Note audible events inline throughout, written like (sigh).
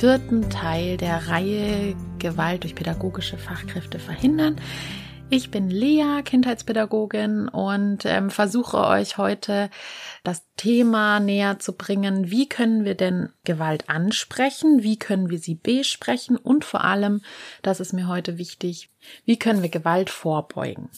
vierten Teil der Reihe Gewalt durch pädagogische Fachkräfte verhindern. Ich bin Lea, Kindheitspädagogin und ähm, versuche euch heute das Thema näher zu bringen. Wie können wir denn Gewalt ansprechen? Wie können wir sie besprechen? Und vor allem, das ist mir heute wichtig, wie können wir Gewalt vorbeugen?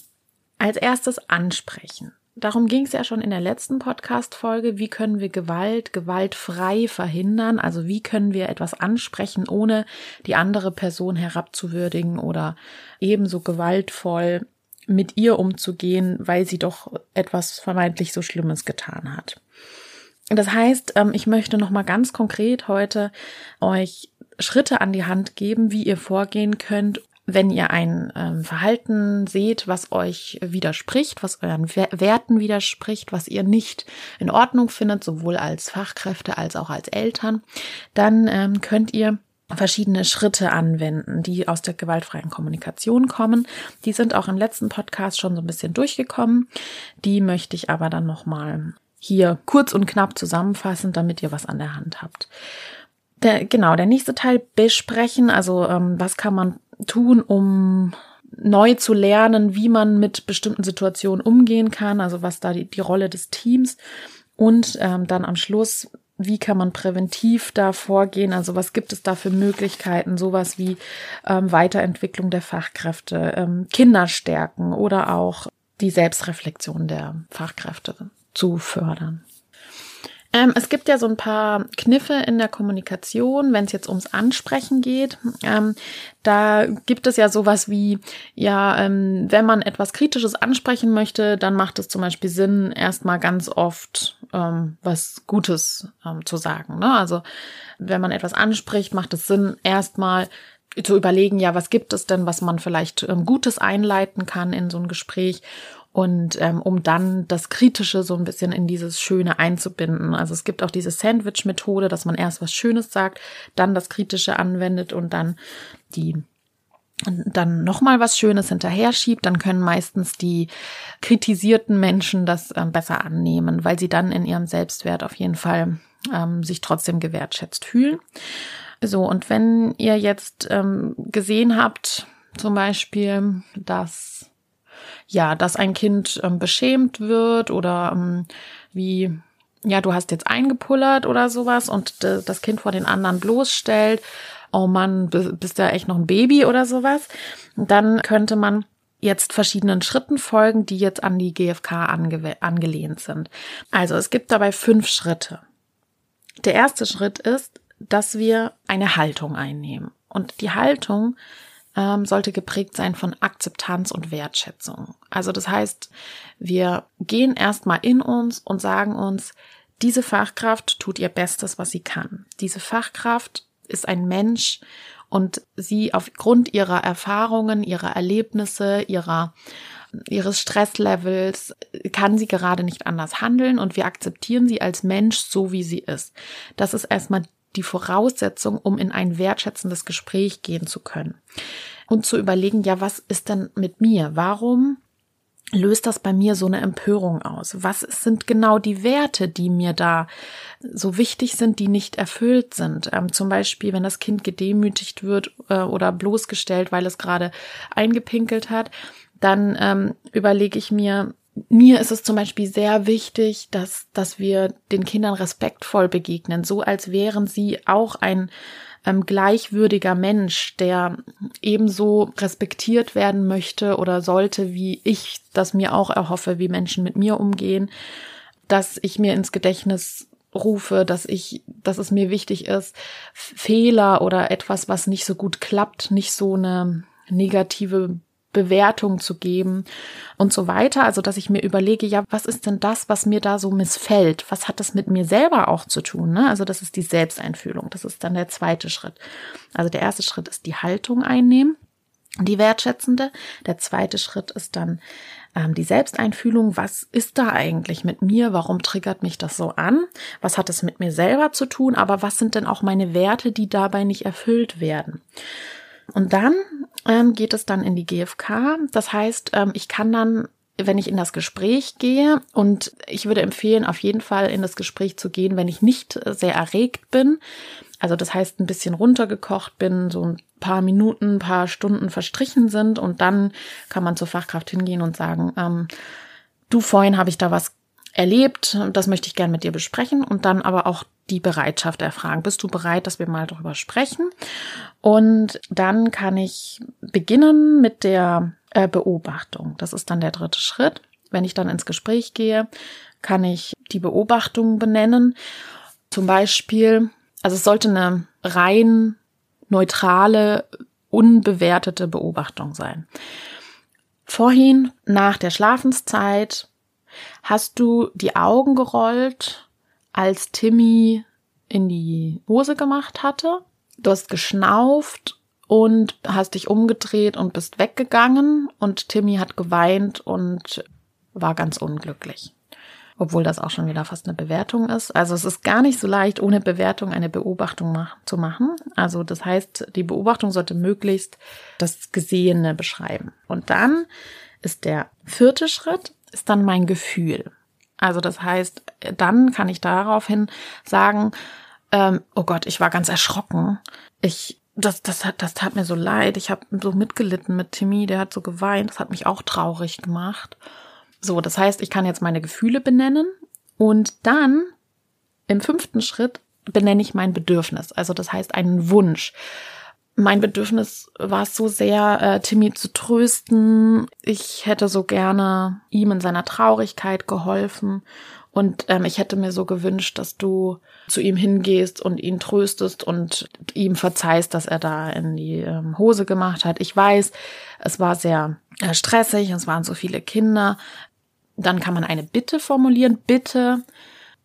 Als erstes ansprechen. Darum ging es ja schon in der letzten Podcast-Folge. Wie können wir Gewalt gewaltfrei verhindern? Also wie können wir etwas ansprechen, ohne die andere Person herabzuwürdigen oder ebenso gewaltvoll mit ihr umzugehen, weil sie doch etwas vermeintlich so Schlimmes getan hat. Das heißt, ähm, ich möchte noch mal ganz konkret heute euch Schritte an die Hand geben, wie ihr vorgehen könnt, wenn ihr ein ähm, Verhalten seht, was euch widerspricht, was euren Werten widerspricht, was ihr nicht in Ordnung findet, sowohl als Fachkräfte als auch als Eltern, dann ähm, könnt ihr verschiedene Schritte anwenden, die aus der gewaltfreien Kommunikation kommen. Die sind auch im letzten Podcast schon so ein bisschen durchgekommen. Die möchte ich aber dann nochmal hier kurz und knapp zusammenfassen, damit ihr was an der Hand habt. Der, genau, der nächste Teil besprechen, also ähm, was kann man tun, um neu zu lernen, wie man mit bestimmten Situationen umgehen kann, also was da die, die Rolle des Teams. Und ähm, dann am Schluss, wie kann man präventiv da vorgehen, also was gibt es da für Möglichkeiten, sowas wie ähm, Weiterentwicklung der Fachkräfte, ähm, Kinderstärken oder auch die Selbstreflexion der Fachkräfte zu fördern. Ähm, es gibt ja so ein paar Kniffe in der Kommunikation, wenn es jetzt ums Ansprechen geht. Ähm, da gibt es ja sowas wie, ja, ähm, wenn man etwas Kritisches ansprechen möchte, dann macht es zum Beispiel Sinn, erstmal ganz oft ähm, was Gutes ähm, zu sagen. Ne? Also wenn man etwas anspricht, macht es Sinn, erstmal zu überlegen, ja, was gibt es denn, was man vielleicht ähm, Gutes einleiten kann in so ein Gespräch und ähm, um dann das Kritische so ein bisschen in dieses Schöne einzubinden. Also es gibt auch diese Sandwich-Methode, dass man erst was Schönes sagt, dann das Kritische anwendet und dann die dann nochmal was Schönes hinterher schiebt, dann können meistens die kritisierten Menschen das ähm, besser annehmen, weil sie dann in ihrem Selbstwert auf jeden Fall ähm, sich trotzdem gewertschätzt fühlen. So, und wenn ihr jetzt ähm, gesehen habt, zum Beispiel, dass ja, dass ein Kind ähm, beschämt wird oder ähm, wie, ja, du hast jetzt eingepullert oder sowas und das Kind vor den anderen bloßstellt, oh Mann, bist ja echt noch ein Baby oder sowas, dann könnte man jetzt verschiedenen Schritten folgen, die jetzt an die GfK ange angelehnt sind. Also es gibt dabei fünf Schritte. Der erste Schritt ist, dass wir eine Haltung einnehmen. Und die Haltung ähm, sollte geprägt sein von Akzeptanz und Wertschätzung. Also das heißt, wir gehen erstmal in uns und sagen uns, diese Fachkraft tut ihr Bestes, was sie kann. Diese Fachkraft ist ein Mensch und sie aufgrund ihrer Erfahrungen, ihrer Erlebnisse, ihrer ihres Stresslevels kann sie gerade nicht anders handeln und wir akzeptieren sie als Mensch so, wie sie ist. Das ist erstmal die Voraussetzung, um in ein wertschätzendes Gespräch gehen zu können. Und zu überlegen, ja, was ist denn mit mir? Warum löst das bei mir so eine Empörung aus? Was sind genau die Werte, die mir da so wichtig sind, die nicht erfüllt sind? Ähm, zum Beispiel, wenn das Kind gedemütigt wird äh, oder bloßgestellt, weil es gerade eingepinkelt hat, dann ähm, überlege ich mir, mir ist es zum Beispiel sehr wichtig, dass, dass wir den Kindern respektvoll begegnen, so als wären sie auch ein ähm, gleichwürdiger Mensch, der ebenso respektiert werden möchte oder sollte, wie ich das mir auch erhoffe, wie Menschen mit mir umgehen, dass ich mir ins Gedächtnis rufe, dass ich, dass es mir wichtig ist, Fehler oder etwas, was nicht so gut klappt, nicht so eine negative Bewertung zu geben und so weiter. Also, dass ich mir überlege, ja, was ist denn das, was mir da so missfällt? Was hat das mit mir selber auch zu tun? Ne? Also, das ist die Selbsteinfühlung. Das ist dann der zweite Schritt. Also, der erste Schritt ist die Haltung einnehmen, die wertschätzende. Der zweite Schritt ist dann ähm, die Selbsteinfühlung. Was ist da eigentlich mit mir? Warum triggert mich das so an? Was hat es mit mir selber zu tun? Aber was sind denn auch meine Werte, die dabei nicht erfüllt werden? Und dann ähm, geht es dann in die GfK. Das heißt, ähm, ich kann dann wenn ich in das Gespräch gehe und ich würde empfehlen, auf jeden Fall in das Gespräch zu gehen, wenn ich nicht sehr erregt bin. Also das heißt, ein bisschen runtergekocht bin, so ein paar Minuten, ein paar Stunden verstrichen sind und dann kann man zur Fachkraft hingehen und sagen, ähm, du vorhin habe ich da was erlebt, das möchte ich gern mit dir besprechen und dann aber auch die Bereitschaft erfragen. Bist du bereit, dass wir mal darüber sprechen? Und dann kann ich beginnen mit der äh, Beobachtung. Das ist dann der dritte Schritt. Wenn ich dann ins Gespräch gehe, kann ich die Beobachtung benennen. Zum Beispiel, also es sollte eine rein neutrale, unbewertete Beobachtung sein. Vorhin, nach der Schlafenszeit, hast du die Augen gerollt als Timmy in die Hose gemacht hatte. Du hast geschnauft und hast dich umgedreht und bist weggegangen und Timmy hat geweint und war ganz unglücklich. Obwohl das auch schon wieder fast eine Bewertung ist. Also es ist gar nicht so leicht, ohne Bewertung eine Beobachtung mach zu machen. Also das heißt, die Beobachtung sollte möglichst das Gesehene beschreiben. Und dann ist der vierte Schritt, ist dann mein Gefühl. Also das heißt, dann kann ich daraufhin sagen, ähm, oh Gott, ich war ganz erschrocken. Ich, das, das das tat mir so leid. Ich habe so mitgelitten mit Timmy, der hat so geweint. Das hat mich auch traurig gemacht. So, das heißt, ich kann jetzt meine Gefühle benennen und dann im fünften Schritt benenne ich mein Bedürfnis. Also das heißt einen Wunsch mein Bedürfnis war es so sehr, äh, Timmy zu trösten. Ich hätte so gerne ihm in seiner Traurigkeit geholfen. Und ähm, ich hätte mir so gewünscht, dass du zu ihm hingehst und ihn tröstest und ihm verzeihst, dass er da in die ähm, Hose gemacht hat. Ich weiß, es war sehr äh, stressig, es waren so viele Kinder. Dann kann man eine Bitte formulieren. Bitte,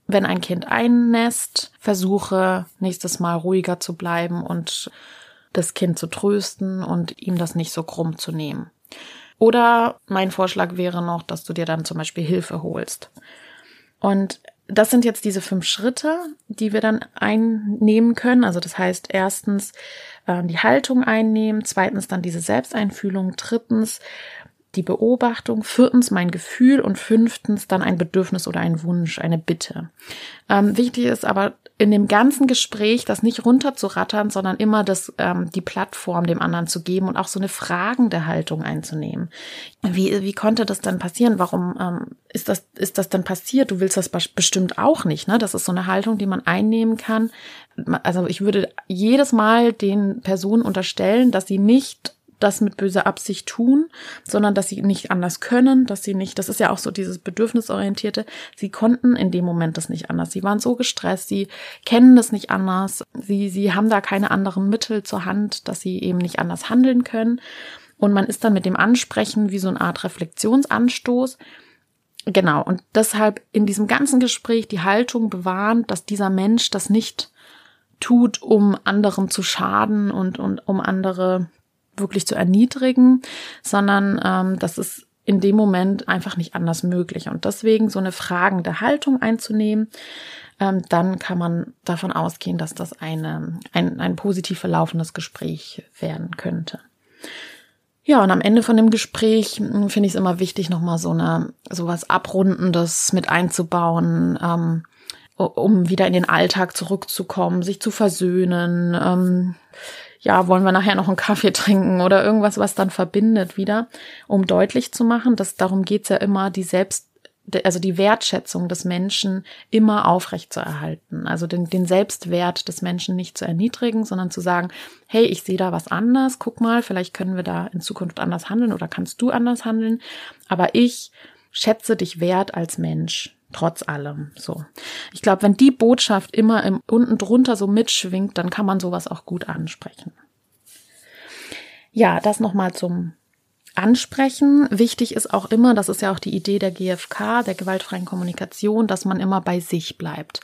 wenn ein Kind einnässt, versuche nächstes Mal ruhiger zu bleiben und das Kind zu trösten und ihm das nicht so krumm zu nehmen. Oder mein Vorschlag wäre noch, dass du dir dann zum Beispiel Hilfe holst. Und das sind jetzt diese fünf Schritte, die wir dann einnehmen können. Also das heißt, erstens äh, die Haltung einnehmen, zweitens dann diese Selbsteinfühlung, drittens die Beobachtung, viertens mein Gefühl und fünftens dann ein Bedürfnis oder ein Wunsch, eine Bitte. Ähm, wichtig ist aber in dem ganzen Gespräch das nicht runterzurattern, sondern immer das, ähm, die Plattform dem anderen zu geben und auch so eine fragende Haltung einzunehmen. Wie, wie konnte das denn passieren? Warum ähm, ist, das, ist das denn passiert? Du willst das bestimmt auch nicht. Ne? Das ist so eine Haltung, die man einnehmen kann. Also ich würde jedes Mal den Personen unterstellen, dass sie nicht das mit böser Absicht tun, sondern dass sie nicht anders können, dass sie nicht, das ist ja auch so dieses Bedürfnisorientierte, sie konnten in dem Moment das nicht anders. Sie waren so gestresst, sie kennen das nicht anders, sie, sie haben da keine anderen Mittel zur Hand, dass sie eben nicht anders handeln können. Und man ist dann mit dem Ansprechen wie so eine Art Reflexionsanstoß. Genau. Und deshalb in diesem ganzen Gespräch die Haltung bewahren, dass dieser Mensch das nicht tut, um anderen zu schaden und, und um andere wirklich zu erniedrigen, sondern ähm, das ist in dem Moment einfach nicht anders möglich. Und deswegen so eine fragende Haltung einzunehmen, ähm, dann kann man davon ausgehen, dass das eine, ein, ein positiv verlaufendes Gespräch werden könnte. Ja, und am Ende von dem Gespräch hm, finde ich es immer wichtig, nochmal so eine, sowas Abrundendes mit einzubauen, ähm, um wieder in den Alltag zurückzukommen, sich zu versöhnen, ähm, ja, wollen wir nachher noch einen Kaffee trinken oder irgendwas, was dann verbindet wieder, um deutlich zu machen, dass darum geht's ja immer, die Selbst, also die Wertschätzung des Menschen immer aufrecht zu erhalten. Also den, den Selbstwert des Menschen nicht zu erniedrigen, sondern zu sagen, hey, ich sehe da was anders, guck mal, vielleicht können wir da in Zukunft anders handeln oder kannst du anders handeln. Aber ich schätze dich wert als Mensch trotz allem. So. Ich glaube, wenn die Botschaft immer im, unten drunter so mitschwingt, dann kann man sowas auch gut ansprechen. Ja, das nochmal zum ansprechen. Wichtig ist auch immer, das ist ja auch die Idee der GfK, der gewaltfreien Kommunikation, dass man immer bei sich bleibt.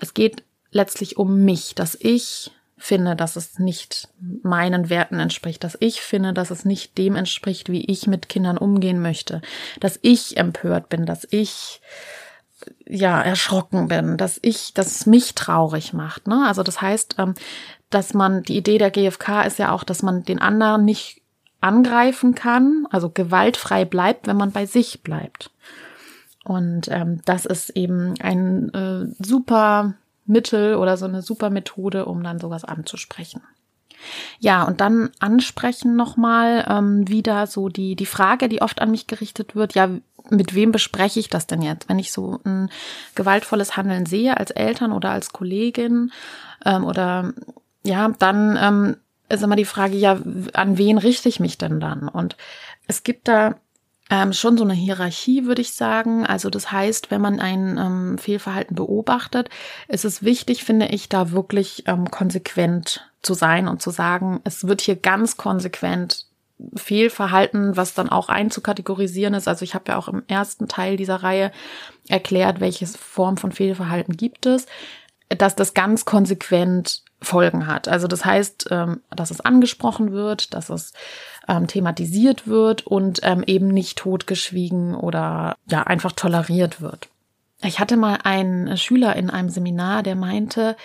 Es geht letztlich um mich, dass ich finde, dass es nicht meinen Werten entspricht, dass ich finde, dass es nicht dem entspricht, wie ich mit Kindern umgehen möchte, dass ich empört bin, dass ich ja erschrocken bin, dass ich, dass es mich traurig macht. Ne? Also das heißt, ähm, dass man die Idee der GfK ist ja auch, dass man den anderen nicht angreifen kann, also gewaltfrei bleibt, wenn man bei sich bleibt. Und ähm, das ist eben ein äh, super Mittel oder so eine super Methode, um dann sowas anzusprechen. Ja, und dann ansprechen nochmal ähm, wieder so die, die Frage, die oft an mich gerichtet wird, ja, mit wem bespreche ich das denn jetzt? Wenn ich so ein gewaltvolles Handeln sehe als Eltern oder als Kollegin ähm, oder ja, dann ähm, ist immer die Frage, ja, an wen richte ich mich denn dann? Und es gibt da ähm, schon so eine Hierarchie, würde ich sagen. Also das heißt, wenn man ein ähm, Fehlverhalten beobachtet, ist es wichtig, finde ich, da wirklich ähm, konsequent zu sein und zu sagen, es wird hier ganz konsequent Fehlverhalten, was dann auch einzukategorisieren ist. Also ich habe ja auch im ersten Teil dieser Reihe erklärt, welche Form von Fehlverhalten gibt es, dass das ganz konsequent Folgen hat. Also das heißt, ähm, dass es angesprochen wird, dass es ähm, thematisiert wird und ähm, eben nicht totgeschwiegen oder ja einfach toleriert wird. Ich hatte mal einen Schüler in einem Seminar, der meinte,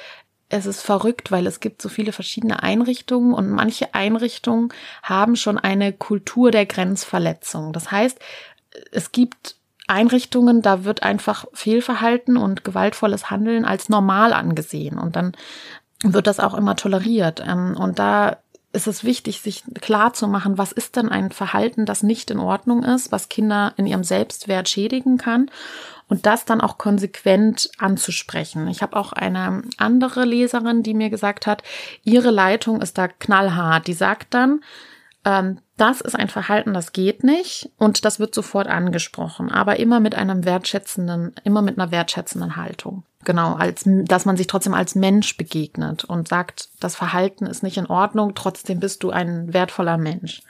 es ist verrückt, weil es gibt so viele verschiedene Einrichtungen und manche Einrichtungen haben schon eine Kultur der Grenzverletzung. Das heißt, es gibt Einrichtungen, da wird einfach Fehlverhalten und gewaltvolles Handeln als normal angesehen und dann wird das auch immer toleriert. Ähm, und da ist es wichtig, sich klar zu machen, was ist denn ein Verhalten, das nicht in Ordnung ist, was Kinder in ihrem Selbstwert schädigen kann und das dann auch konsequent anzusprechen. Ich habe auch eine andere Leserin, die mir gesagt hat, ihre Leitung ist da knallhart. Die sagt dann, ähm, das ist ein Verhalten, das geht nicht und das wird sofort angesprochen, aber immer mit einem wertschätzenden, immer mit einer wertschätzenden Haltung. Genau, als dass man sich trotzdem als Mensch begegnet und sagt, das Verhalten ist nicht in Ordnung, trotzdem bist du ein wertvoller Mensch.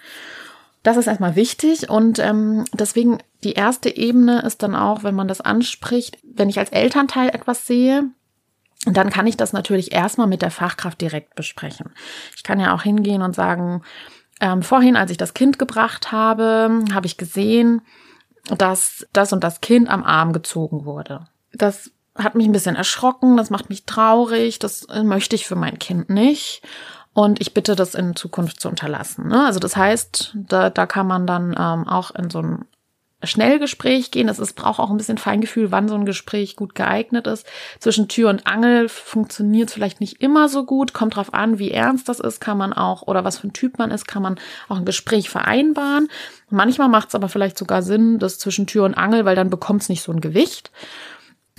Das ist erstmal wichtig und ähm, deswegen die erste Ebene ist dann auch, wenn man das anspricht, wenn ich als Elternteil etwas sehe, dann kann ich das natürlich erstmal mit der Fachkraft direkt besprechen. Ich kann ja auch hingehen und sagen, ähm, vorhin, als ich das Kind gebracht habe, habe ich gesehen, dass das und das Kind am Arm gezogen wurde. Das hat mich ein bisschen erschrocken, das macht mich traurig, das äh, möchte ich für mein Kind nicht. Und ich bitte das in Zukunft zu unterlassen. Ne? Also das heißt, da, da kann man dann ähm, auch in so ein Schnellgespräch gehen. Es braucht auch ein bisschen Feingefühl, wann so ein Gespräch gut geeignet ist. Zwischen Tür und Angel funktioniert es vielleicht nicht immer so gut. Kommt drauf an, wie ernst das ist, kann man auch, oder was für ein Typ man ist, kann man auch ein Gespräch vereinbaren. Manchmal macht es aber vielleicht sogar Sinn, das zwischen Tür und Angel, weil dann bekommt es nicht so ein Gewicht.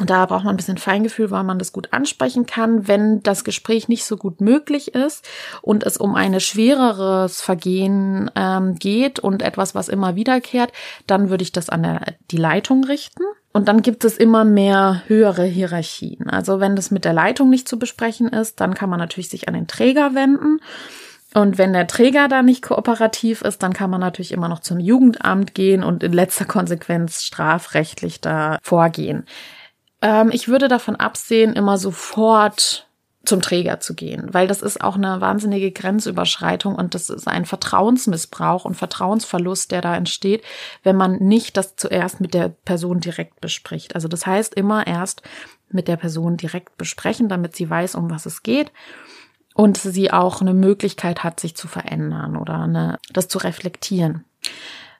Und da braucht man ein bisschen Feingefühl, weil man das gut ansprechen kann. Wenn das Gespräch nicht so gut möglich ist und es um ein schwereres Vergehen ähm, geht und etwas, was immer wiederkehrt, dann würde ich das an der, die Leitung richten. Und dann gibt es immer mehr höhere Hierarchien. Also wenn das mit der Leitung nicht zu besprechen ist, dann kann man natürlich sich an den Träger wenden. Und wenn der Träger da nicht kooperativ ist, dann kann man natürlich immer noch zum Jugendamt gehen und in letzter Konsequenz strafrechtlich da vorgehen. Ähm, ich würde davon absehen, immer sofort zum Träger zu gehen, weil das ist auch eine wahnsinnige Grenzüberschreitung und das ist ein Vertrauensmissbrauch und Vertrauensverlust, der da entsteht, wenn man nicht das zuerst mit der Person direkt bespricht. Also das heißt immer erst mit der Person direkt besprechen, damit sie weiß, um was es geht und sie auch eine Möglichkeit hat, sich zu verändern oder eine, das zu reflektieren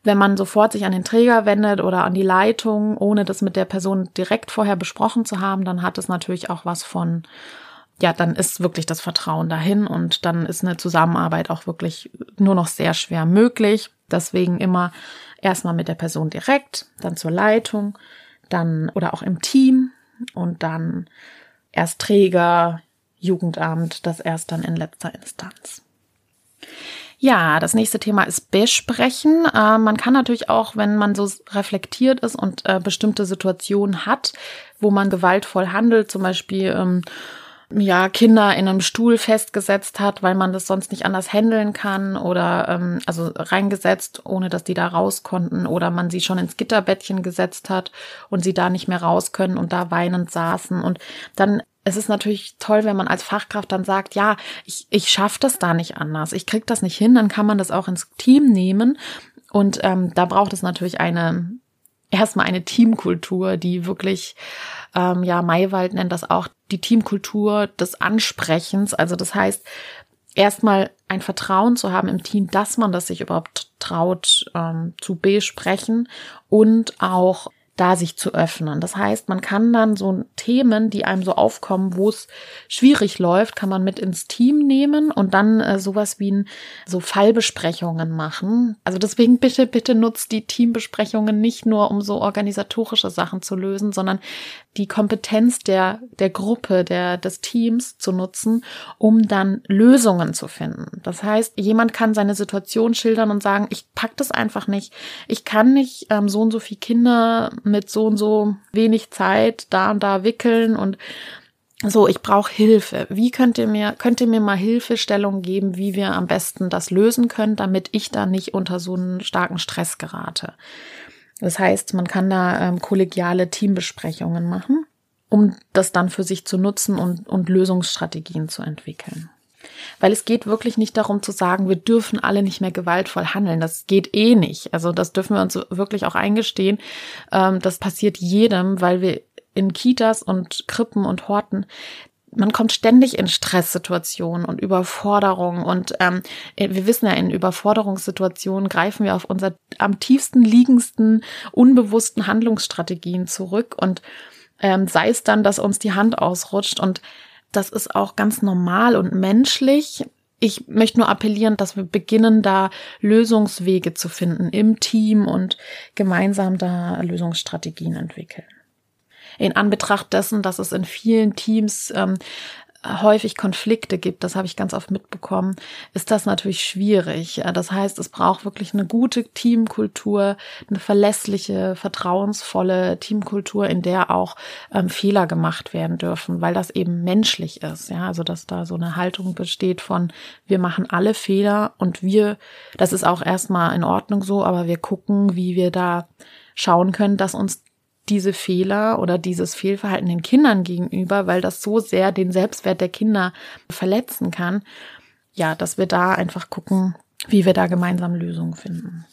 wenn man sofort sich an den Träger wendet oder an die Leitung, ohne das mit der Person direkt vorher besprochen zu haben, dann hat es natürlich auch was von, ja, dann ist wirklich das Vertrauen dahin und dann ist eine Zusammenarbeit auch wirklich nur noch sehr schwer möglich. Deswegen immer erstmal mit der Person direkt, dann zur Leitung, dann oder auch im Team und dann erst Träger, Jugendamt, das erst dann in letzter Instanz. Ja, das nächste Thema ist Besprechen. Äh, man kann natürlich auch, wenn man so reflektiert ist und äh, bestimmte Situationen hat, wo man gewaltvoll handelt, zum Beispiel ähm, ja, Kinder in einem Stuhl festgesetzt hat, weil man das sonst nicht anders handeln kann oder ähm, also reingesetzt, ohne dass die da raus konnten oder man sie schon ins Gitterbettchen gesetzt hat und sie da nicht mehr raus können und da weinend saßen und dann es ist natürlich toll, wenn man als Fachkraft dann sagt, ja, ich, ich schaffe das da nicht anders, ich krieg das nicht hin, dann kann man das auch ins Team nehmen. Und ähm, da braucht es natürlich eine, erstmal eine Teamkultur, die wirklich, ähm, ja, Maywald nennt das auch die Teamkultur des Ansprechens. Also das heißt, erstmal ein Vertrauen zu haben im Team, dass man das sich überhaupt traut ähm, zu besprechen und auch da sich zu öffnen. Das heißt, man kann dann so Themen, die einem so aufkommen, wo es schwierig läuft, kann man mit ins Team nehmen und dann äh, sowas wie ein, so Fallbesprechungen machen. Also deswegen bitte, bitte nutzt die Teambesprechungen nicht nur, um so organisatorische Sachen zu lösen, sondern die Kompetenz der, der Gruppe, der, des Teams zu nutzen, um dann Lösungen zu finden. Das heißt, jemand kann seine Situation schildern und sagen, ich pack das einfach nicht. Ich kann nicht ähm, so und so viele Kinder mit so und so wenig Zeit da und da wickeln und so, ich brauche Hilfe. Wie könnt ihr mir, könnt ihr mir mal Hilfestellung geben, wie wir am besten das lösen können, damit ich da nicht unter so einen starken Stress gerate? Das heißt, man kann da ähm, kollegiale Teambesprechungen machen, um das dann für sich zu nutzen und, und Lösungsstrategien zu entwickeln. Weil es geht wirklich nicht darum zu sagen, wir dürfen alle nicht mehr gewaltvoll handeln. Das geht eh nicht. Also das dürfen wir uns wirklich auch eingestehen. Ähm, das passiert jedem, weil wir in Kitas und Krippen und Horten man kommt ständig in Stresssituationen und Überforderungen und ähm, wir wissen ja, in Überforderungssituationen greifen wir auf unser am tiefsten liegendsten unbewussten Handlungsstrategien zurück und ähm, sei es dann, dass uns die Hand ausrutscht und das ist auch ganz normal und menschlich. Ich möchte nur appellieren, dass wir beginnen, da Lösungswege zu finden im Team und gemeinsam da Lösungsstrategien entwickeln in Anbetracht dessen, dass es in vielen Teams ähm, häufig Konflikte gibt, das habe ich ganz oft mitbekommen, ist das natürlich schwierig. Das heißt, es braucht wirklich eine gute Teamkultur, eine verlässliche, vertrauensvolle Teamkultur, in der auch ähm, Fehler gemacht werden dürfen, weil das eben menschlich ist. Ja, also dass da so eine Haltung besteht von wir machen alle Fehler und wir, das ist auch erstmal in Ordnung so, aber wir gucken, wie wir da schauen können, dass uns diese Fehler oder dieses Fehlverhalten den Kindern gegenüber, weil das so sehr den Selbstwert der Kinder verletzen kann. Ja, dass wir da einfach gucken, wie wir da gemeinsam Lösungen finden.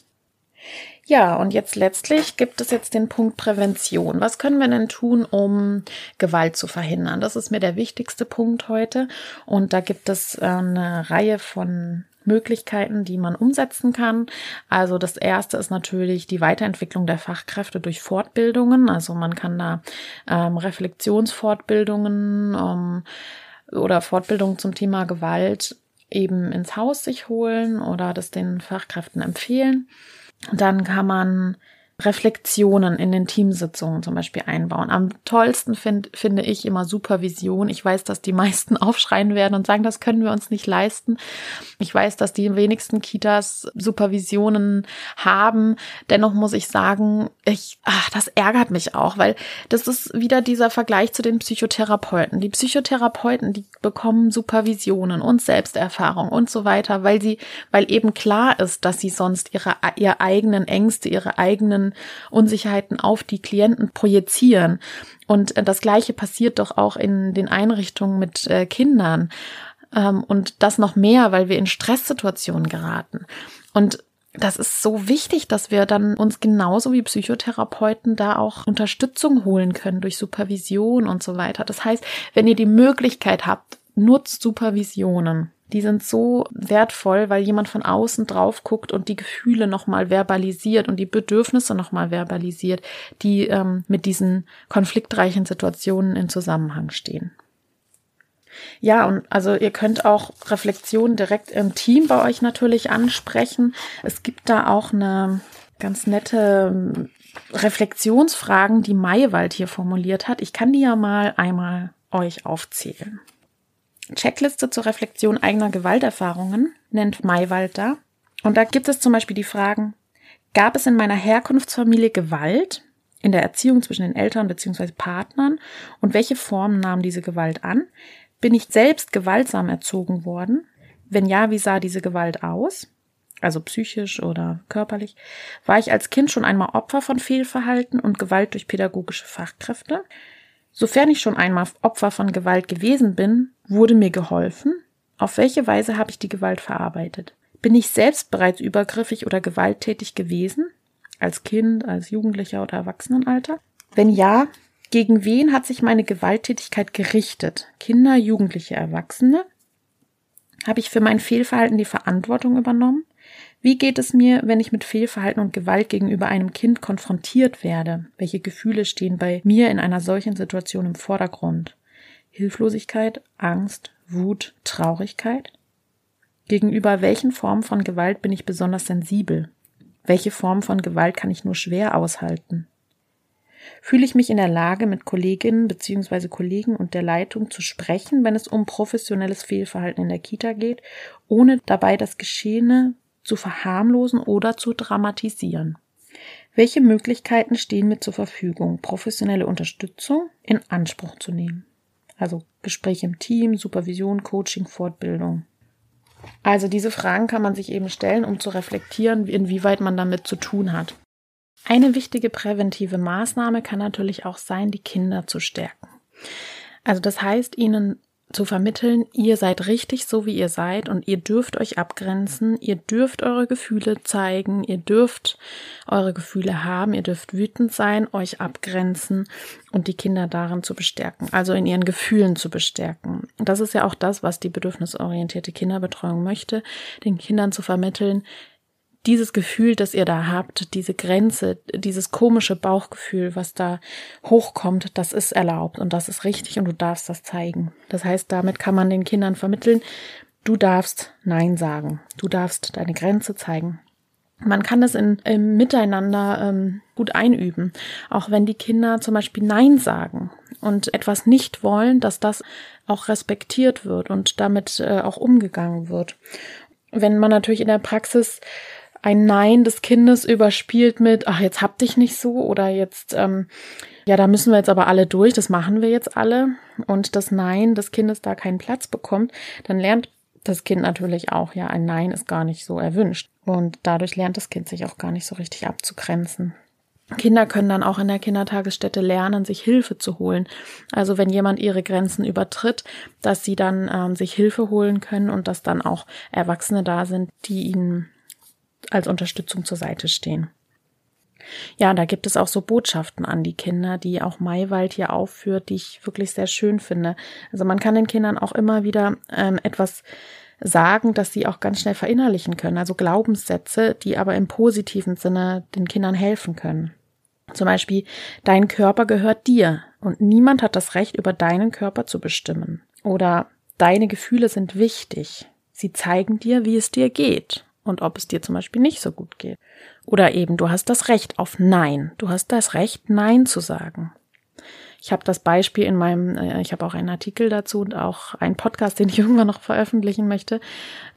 Ja, und jetzt letztlich gibt es jetzt den Punkt Prävention. Was können wir denn tun, um Gewalt zu verhindern? Das ist mir der wichtigste Punkt heute. Und da gibt es äh, eine Reihe von Möglichkeiten, die man umsetzen kann. Also das erste ist natürlich die Weiterentwicklung der Fachkräfte durch Fortbildungen. Also man kann da ähm, Reflexionsfortbildungen ähm, oder Fortbildungen zum Thema Gewalt eben ins Haus sich holen oder das den Fachkräften empfehlen. Dann kann man Reflexionen in den Teamsitzungen zum Beispiel einbauen. Am tollsten find, finde ich immer Supervision. Ich weiß, dass die (laughs) meisten aufschreien werden und sagen, das können wir uns nicht leisten. Ich weiß, dass die wenigsten Kitas Supervisionen haben. Dennoch muss ich sagen, ich, ach, das ärgert mich auch, weil das ist wieder dieser Vergleich zu den Psychotherapeuten. Die Psychotherapeuten, die bekommen Supervisionen und Selbsterfahrung und so weiter, weil sie, weil eben klar ist, dass sie sonst ihre, ihre eigenen Ängste, ihre eigenen Unsicherheiten auf die Klienten projizieren. Und äh, das Gleiche passiert doch auch in den Einrichtungen mit äh, Kindern. Ähm, und das noch mehr, weil wir in Stresssituationen geraten. Und das ist so wichtig, dass wir dann uns genauso wie Psychotherapeuten da auch Unterstützung holen können durch Supervision und so weiter. Das heißt, wenn ihr die Möglichkeit habt, nutzt Supervisionen die sind so wertvoll, weil jemand von außen drauf guckt und die Gefühle nochmal verbalisiert und die Bedürfnisse nochmal verbalisiert, die ähm, mit diesen konfliktreichen Situationen in Zusammenhang stehen. Ja, und also ihr könnt auch Reflexionen direkt im Team bei euch natürlich ansprechen. Es gibt da auch eine ganz nette ähm, Reflexionsfragen, die Maywald hier formuliert hat. Ich kann die ja mal einmal euch aufzählen. Checkliste zur Reflexion eigener Gewalterfahrungen nennt Maywald da. Und da gibt es zum Beispiel die Fragen, gab es in meiner Herkunftsfamilie Gewalt in der Erziehung zwischen den Eltern bzw. Partnern und welche Formen nahm diese Gewalt an? Bin ich selbst gewaltsam erzogen worden? Wenn ja, wie sah diese Gewalt aus? Also psychisch oder körperlich? War ich als Kind schon einmal Opfer von Fehlverhalten und Gewalt durch pädagogische Fachkräfte? Sofern ich schon einmal Opfer von Gewalt gewesen bin, wurde mir geholfen? Auf welche Weise habe ich die Gewalt verarbeitet? Bin ich selbst bereits übergriffig oder gewalttätig gewesen? Als Kind, als Jugendlicher oder Erwachsenenalter? Wenn ja, gegen wen hat sich meine Gewalttätigkeit gerichtet? Kinder, Jugendliche, Erwachsene? Habe ich für mein Fehlverhalten die Verantwortung übernommen? Wie geht es mir, wenn ich mit Fehlverhalten und Gewalt gegenüber einem Kind konfrontiert werde? Welche Gefühle stehen bei mir in einer solchen Situation im Vordergrund? Hilflosigkeit, Angst, Wut, Traurigkeit? Gegenüber welchen Formen von Gewalt bin ich besonders sensibel? Welche Form von Gewalt kann ich nur schwer aushalten? Fühle ich mich in der Lage, mit Kolleginnen bzw. Kollegen und der Leitung zu sprechen, wenn es um professionelles Fehlverhalten in der Kita geht, ohne dabei das Geschehene zu verharmlosen oder zu dramatisieren? Welche Möglichkeiten stehen mir zur Verfügung, professionelle Unterstützung in Anspruch zu nehmen? Also Gespräche im Team, Supervision, Coaching, Fortbildung. Also diese Fragen kann man sich eben stellen, um zu reflektieren, inwieweit man damit zu tun hat. Eine wichtige präventive Maßnahme kann natürlich auch sein, die Kinder zu stärken. Also das heißt, ihnen zu vermitteln, ihr seid richtig so, wie ihr seid und ihr dürft euch abgrenzen, ihr dürft eure Gefühle zeigen, ihr dürft eure Gefühle haben, ihr dürft wütend sein, euch abgrenzen und die Kinder darin zu bestärken, also in ihren Gefühlen zu bestärken. Das ist ja auch das, was die bedürfnisorientierte Kinderbetreuung möchte, den Kindern zu vermitteln, dieses Gefühl, das ihr da habt, diese Grenze, dieses komische Bauchgefühl, was da hochkommt, das ist erlaubt und das ist richtig und du darfst das zeigen. Das heißt, damit kann man den Kindern vermitteln, du darfst Nein sagen, du darfst deine Grenze zeigen. Man kann das in, im Miteinander ähm, gut einüben, auch wenn die Kinder zum Beispiel Nein sagen und etwas nicht wollen, dass das auch respektiert wird und damit äh, auch umgegangen wird. Wenn man natürlich in der Praxis ein Nein des Kindes überspielt mit, ach, jetzt hab dich nicht so oder jetzt, ähm, ja, da müssen wir jetzt aber alle durch, das machen wir jetzt alle und das Nein des Kindes da keinen Platz bekommt, dann lernt das Kind natürlich auch, ja, ein Nein ist gar nicht so erwünscht. Und dadurch lernt das Kind sich auch gar nicht so richtig abzugrenzen. Kinder können dann auch in der Kindertagesstätte lernen, sich Hilfe zu holen. Also wenn jemand ihre Grenzen übertritt, dass sie dann ähm, sich Hilfe holen können und dass dann auch Erwachsene da sind, die ihnen als Unterstützung zur Seite stehen. Ja, da gibt es auch so Botschaften an die Kinder, die auch Maywald hier aufführt, die ich wirklich sehr schön finde. Also man kann den Kindern auch immer wieder ähm, etwas sagen, dass sie auch ganz schnell verinnerlichen können. Also Glaubenssätze, die aber im positiven Sinne den Kindern helfen können. Zum Beispiel, dein Körper gehört dir und niemand hat das Recht, über deinen Körper zu bestimmen. Oder deine Gefühle sind wichtig. Sie zeigen dir, wie es dir geht und ob es dir zum Beispiel nicht so gut geht. Oder eben, du hast das Recht auf Nein. Du hast das Recht, Nein zu sagen. Ich habe das Beispiel in meinem, äh, ich habe auch einen Artikel dazu und auch einen Podcast, (laughs) den ich irgendwann noch veröffentlichen möchte.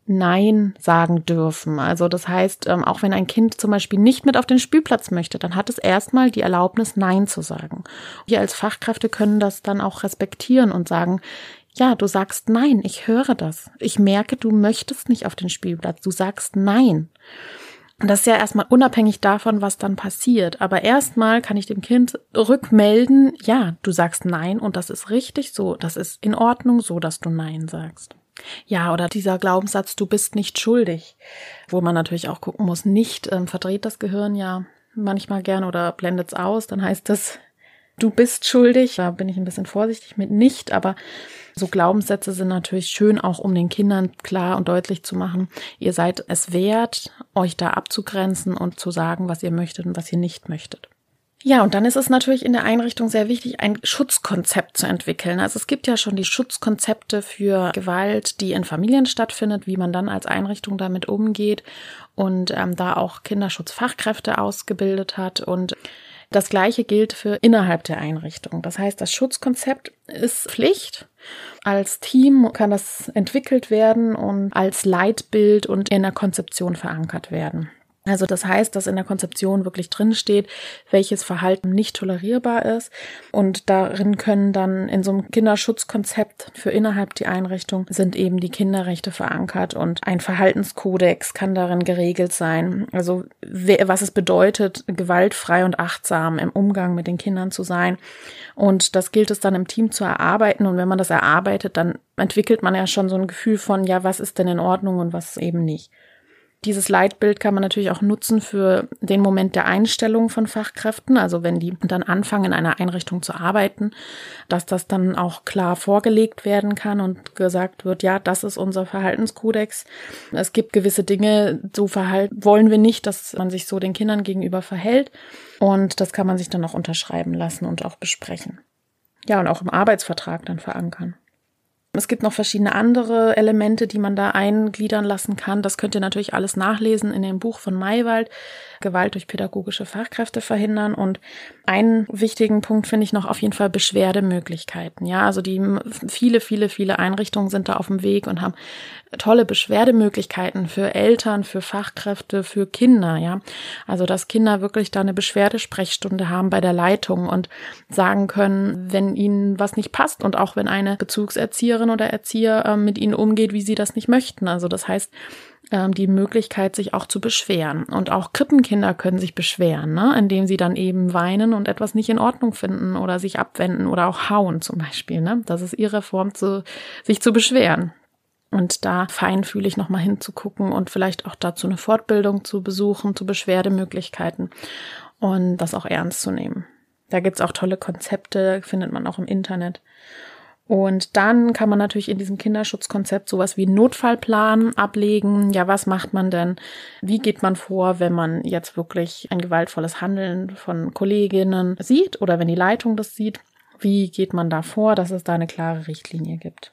Nein sagen dürfen. Also das heißt, ähm, auch wenn ein Kind zum Beispiel nicht mit auf den Spielplatz möchte, dann hat es erstmal die Erlaubnis, Nein zu sagen. Wir als Fachkräfte können das dann auch respektieren und sagen, ja, du sagst nein, ich höre das. Ich merke, du möchtest nicht auf den Spielplatz. Du sagst nein. Und das ist ja erstmal unabhängig davon, was dann passiert. Aber erstmal kann ich dem Kind rückmelden, ja, du sagst nein und das ist richtig so. Das ist in Ordnung so, dass du nein sagst. Ja, oder dieser Glaubenssatz, du bist nicht schuldig, wo man natürlich auch gucken muss, nicht ähm, verdreht das Gehirn ja manchmal gern oder blendet es aus, dann heißt das, du bist schuldig. Da bin ich ein bisschen vorsichtig mit nicht, aber so Glaubenssätze sind natürlich schön, auch um den Kindern klar und deutlich zu machen, ihr seid es wert, euch da abzugrenzen und zu sagen, was ihr möchtet und was ihr nicht möchtet. Ja, und dann ist es natürlich in der Einrichtung sehr wichtig, ein Schutzkonzept zu entwickeln. Also es gibt ja schon die Schutzkonzepte für Gewalt, die in Familien stattfindet, wie man dann als Einrichtung damit umgeht und ähm, da auch Kinderschutzfachkräfte ausgebildet hat und das Gleiche gilt für innerhalb der Einrichtung. Das heißt, das Schutzkonzept ist Pflicht. Als Team kann das entwickelt werden und als Leitbild und in der Konzeption verankert werden. Also das heißt, dass in der Konzeption wirklich drin steht, welches Verhalten nicht tolerierbar ist. Und darin können dann in so einem Kinderschutzkonzept für innerhalb die Einrichtung sind eben die Kinderrechte verankert und ein Verhaltenskodex kann darin geregelt sein. Also was es bedeutet, gewaltfrei und achtsam im Umgang mit den Kindern zu sein. Und das gilt es dann im Team zu erarbeiten. Und wenn man das erarbeitet, dann entwickelt man ja schon so ein Gefühl von, ja, was ist denn in Ordnung und was eben nicht. Dieses Leitbild kann man natürlich auch nutzen für den Moment der Einstellung von Fachkräften, also wenn die dann anfangen, in einer Einrichtung zu arbeiten, dass das dann auch klar vorgelegt werden kann und gesagt wird, ja, das ist unser Verhaltenskodex. Es gibt gewisse Dinge, so verhalten wollen wir nicht, dass man sich so den Kindern gegenüber verhält. Und das kann man sich dann auch unterschreiben lassen und auch besprechen. Ja, und auch im Arbeitsvertrag dann verankern. Es gibt noch verschiedene andere Elemente, die man da eingliedern lassen kann. Das könnt ihr natürlich alles nachlesen in dem Buch von Maywald. Gewalt durch pädagogische Fachkräfte verhindern. Und einen wichtigen Punkt finde ich noch auf jeden Fall Beschwerdemöglichkeiten. Ja, also die viele, viele, viele Einrichtungen sind da auf dem Weg und haben tolle Beschwerdemöglichkeiten für Eltern, für Fachkräfte, für Kinder. Ja, also dass Kinder wirklich da eine Beschwerdesprechstunde haben bei der Leitung und sagen können, wenn ihnen was nicht passt und auch wenn eine Bezugserzieherin oder Erzieher äh, mit ihnen umgeht, wie sie das nicht möchten. Also das heißt, ähm, die Möglichkeit, sich auch zu beschweren. Und auch Krippenkinder können sich beschweren, ne? indem sie dann eben weinen und etwas nicht in Ordnung finden oder sich abwenden oder auch hauen zum Beispiel. Ne? Das ist ihre Form, zu, sich zu beschweren. Und da feinfühlig nochmal hinzugucken und vielleicht auch dazu eine Fortbildung zu besuchen, zu Beschwerdemöglichkeiten und das auch ernst zu nehmen. Da gibt's auch tolle Konzepte, findet man auch im Internet. Und dann kann man natürlich in diesem Kinderschutzkonzept sowas wie Notfallplan ablegen. Ja, was macht man denn? Wie geht man vor, wenn man jetzt wirklich ein gewaltvolles Handeln von Kolleginnen sieht oder wenn die Leitung das sieht? Wie geht man da vor, dass es da eine klare Richtlinie gibt?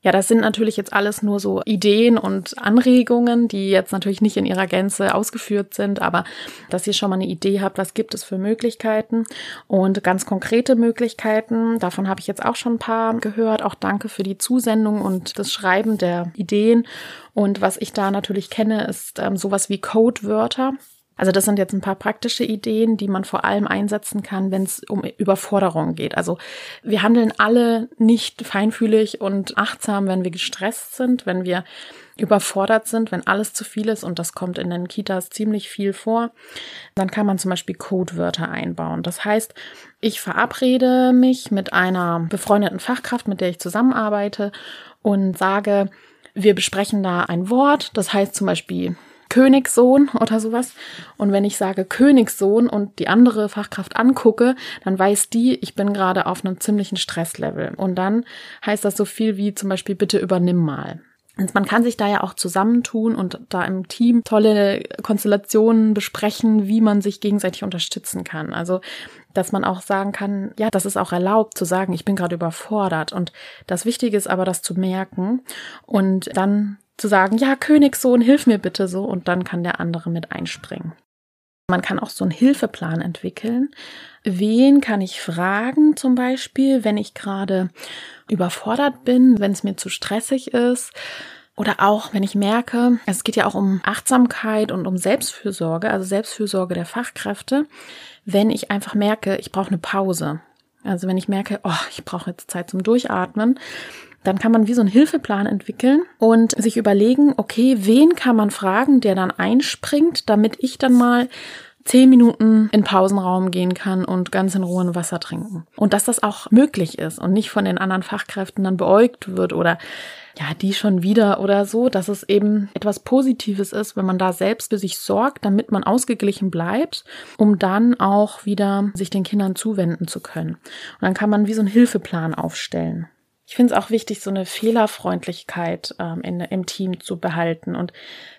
Ja, das sind natürlich jetzt alles nur so Ideen und Anregungen, die jetzt natürlich nicht in ihrer Gänze ausgeführt sind, aber dass ihr schon mal eine Idee habt, was gibt es für Möglichkeiten und ganz konkrete Möglichkeiten. Davon habe ich jetzt auch schon ein paar gehört. Auch danke für die Zusendung und das Schreiben der Ideen. Und was ich da natürlich kenne, ist ähm, sowas wie Codewörter. Also das sind jetzt ein paar praktische Ideen, die man vor allem einsetzen kann, wenn es um Überforderung geht. Also wir handeln alle nicht feinfühlig und achtsam, wenn wir gestresst sind, wenn wir überfordert sind, wenn alles zu viel ist und das kommt in den Kitas ziemlich viel vor, dann kann man zum Beispiel Codewörter einbauen. Das heißt, ich verabrede mich mit einer befreundeten Fachkraft, mit der ich zusammenarbeite und sage, wir besprechen da ein Wort, das heißt zum Beispiel Königssohn oder sowas. Und wenn ich sage Königssohn und die andere Fachkraft angucke, dann weiß die, ich bin gerade auf einem ziemlichen Stresslevel. Und dann heißt das so viel wie zum Beispiel bitte übernimm mal. Und man kann sich da ja auch zusammentun und da im Team tolle Konstellationen besprechen, wie man sich gegenseitig unterstützen kann. Also, dass man auch sagen kann, ja, das ist auch erlaubt zu sagen, ich bin gerade überfordert. Und das Wichtige ist aber, das zu merken und dann zu sagen, ja, Königssohn, hilf mir bitte so, und dann kann der andere mit einspringen. Man kann auch so einen Hilfeplan entwickeln. Wen kann ich fragen zum Beispiel, wenn ich gerade überfordert bin, wenn es mir zu stressig ist? Oder auch, wenn ich merke, es geht ja auch um Achtsamkeit und um Selbstfürsorge, also Selbstfürsorge der Fachkräfte, wenn ich einfach merke, ich brauche eine Pause. Also wenn ich merke, oh, ich brauche jetzt Zeit zum Durchatmen, dann kann man wie so einen Hilfeplan entwickeln und sich überlegen, okay, wen kann man fragen, der dann einspringt, damit ich dann mal zehn Minuten in Pausenraum gehen kann und ganz in Ruhe ein Wasser trinken. Und dass das auch möglich ist und nicht von den anderen Fachkräften dann beäugt wird oder ja, die schon wieder oder so, dass es eben etwas Positives ist, wenn man da selbst für sich sorgt, damit man ausgeglichen bleibt, um dann auch wieder sich den Kindern zuwenden zu können. Und dann kann man wie so einen Hilfeplan aufstellen. Ich finde es auch wichtig, so eine Fehlerfreundlichkeit ähm, in, im Team zu behalten und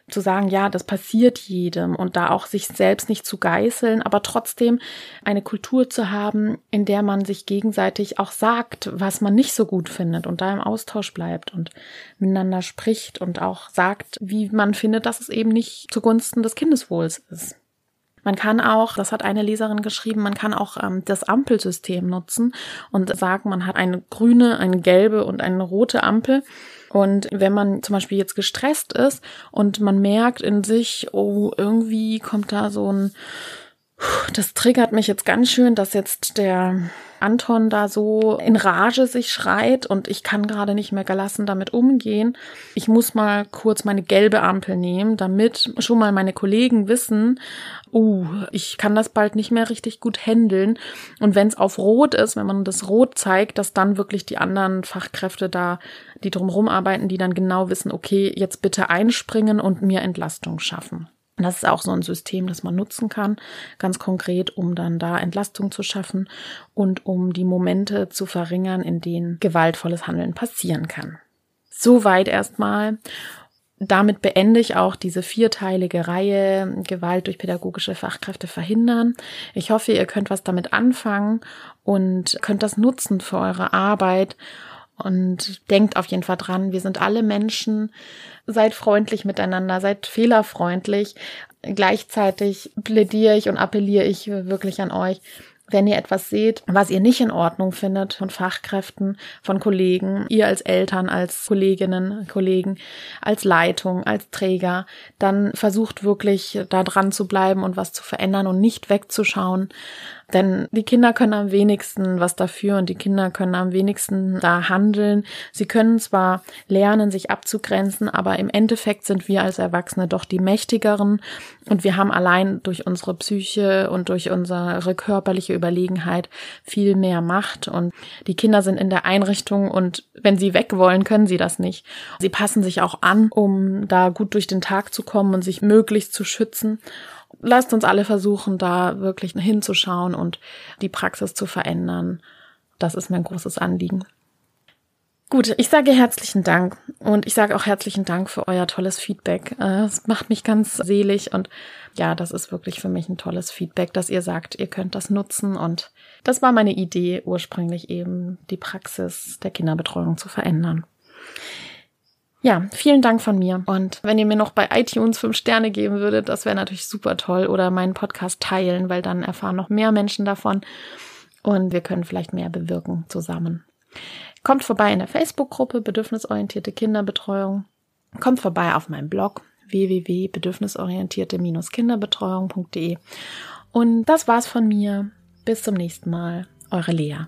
zu sagen, ja, das passiert jedem und da auch sich selbst nicht zu geißeln, aber trotzdem eine Kultur zu haben, in der man sich gegenseitig auch sagt, was man nicht so gut findet und da im Austausch bleibt und miteinander spricht und auch sagt, wie man findet, dass es eben nicht zugunsten des Kindeswohls ist. Man kann auch, das hat eine Leserin geschrieben, man kann auch ähm, das Ampelsystem nutzen und sagen, man hat eine grüne, eine gelbe und eine rote Ampel. Und wenn man zum Beispiel jetzt gestresst ist und man merkt in sich, oh, irgendwie kommt da so ein, das triggert mich jetzt ganz schön, dass jetzt der Anton da so in Rage sich schreit und ich kann gerade nicht mehr gelassen damit umgehen. Ich muss mal kurz meine gelbe Ampel nehmen, damit schon mal meine Kollegen wissen, uh, ich kann das bald nicht mehr richtig gut handeln. Und wenn es auf Rot ist, wenn man das Rot zeigt, dass dann wirklich die anderen Fachkräfte da, die drumherum arbeiten, die dann genau wissen, okay, jetzt bitte einspringen und mir Entlastung schaffen. Das ist auch so ein System, das man nutzen kann, ganz konkret, um dann da Entlastung zu schaffen und um die Momente zu verringern, in denen gewaltvolles Handeln passieren kann. Soweit erstmal damit beende ich auch diese vierteilige Reihe Gewalt durch pädagogische Fachkräfte verhindern. Ich hoffe, ihr könnt was damit anfangen und könnt das nutzen für eure Arbeit. Und denkt auf jeden Fall dran, wir sind alle Menschen. Seid freundlich miteinander, seid fehlerfreundlich. Gleichzeitig plädiere ich und appelliere ich wirklich an euch, wenn ihr etwas seht, was ihr nicht in Ordnung findet von Fachkräften, von Kollegen, ihr als Eltern, als Kolleginnen, Kollegen, als Leitung, als Träger, dann versucht wirklich da dran zu bleiben und was zu verändern und nicht wegzuschauen, denn die Kinder können am wenigsten was dafür und die Kinder können am wenigsten da handeln. Sie können zwar lernen, sich abzugrenzen, aber im Endeffekt sind wir als Erwachsene doch die Mächtigeren und wir haben allein durch unsere Psyche und durch unsere körperliche Überlegenheit viel mehr Macht und die Kinder sind in der Einrichtung und wenn sie weg wollen, können sie das nicht. Sie passen sich auch an, um da gut durch den Tag zu kommen und sich möglichst zu schützen lasst uns alle versuchen, da wirklich hinzuschauen und die Praxis zu verändern. Das ist mir ein großes Anliegen. Gut, ich sage herzlichen Dank und ich sage auch herzlichen Dank für euer tolles Feedback. Äh, es macht mich ganz selig und ja, das ist wirklich für mich ein tolles Feedback, dass ihr sagt, ihr könnt das nutzen und das war meine Idee ursprünglich eben, die Praxis der Kinderbetreuung zu verändern. Ja, vielen Dank von mir. Und wenn ihr mir noch bei iTunes fünf Sterne geben würdet, das wäre natürlich super toll. Oder meinen Podcast teilen, weil dann erfahren noch mehr Menschen davon. Und wir können vielleicht mehr bewirken zusammen. Kommt vorbei in der Facebook-Gruppe Bedürfnisorientierte Kinderbetreuung. Kommt vorbei auf meinem Blog www.bedürfnisorientierte-kinderbetreuung.de. Und das war's von mir. Bis zum nächsten Mal. Eure Lea.